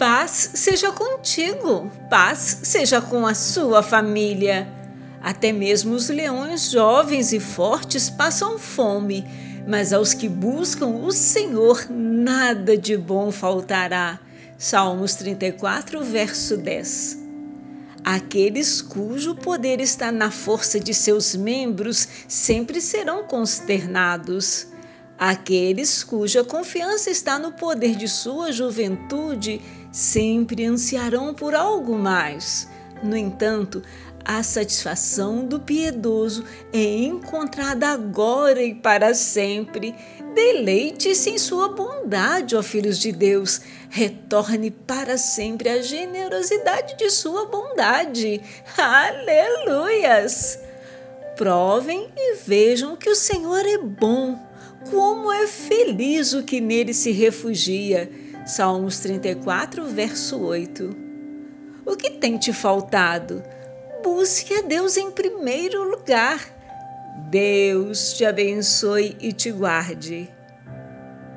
Paz seja contigo, paz seja com a sua família. Até mesmo os leões jovens e fortes passam fome, mas aos que buscam o Senhor nada de bom faltará. Salmos 34, verso 10. Aqueles cujo poder está na força de seus membros sempre serão consternados. Aqueles cuja confiança está no poder de sua juventude sempre ansiarão por algo mais. No entanto, a satisfação do piedoso é encontrada agora e para sempre. Deleite-se em sua bondade, ó filhos de Deus. Retorne para sempre a generosidade de sua bondade. Aleluias! Provem e vejam que o Senhor é bom. Feliz o que nele se refugia. Salmos 34, verso 8. O que tem te faltado? Busque a Deus em primeiro lugar. Deus te abençoe e te guarde.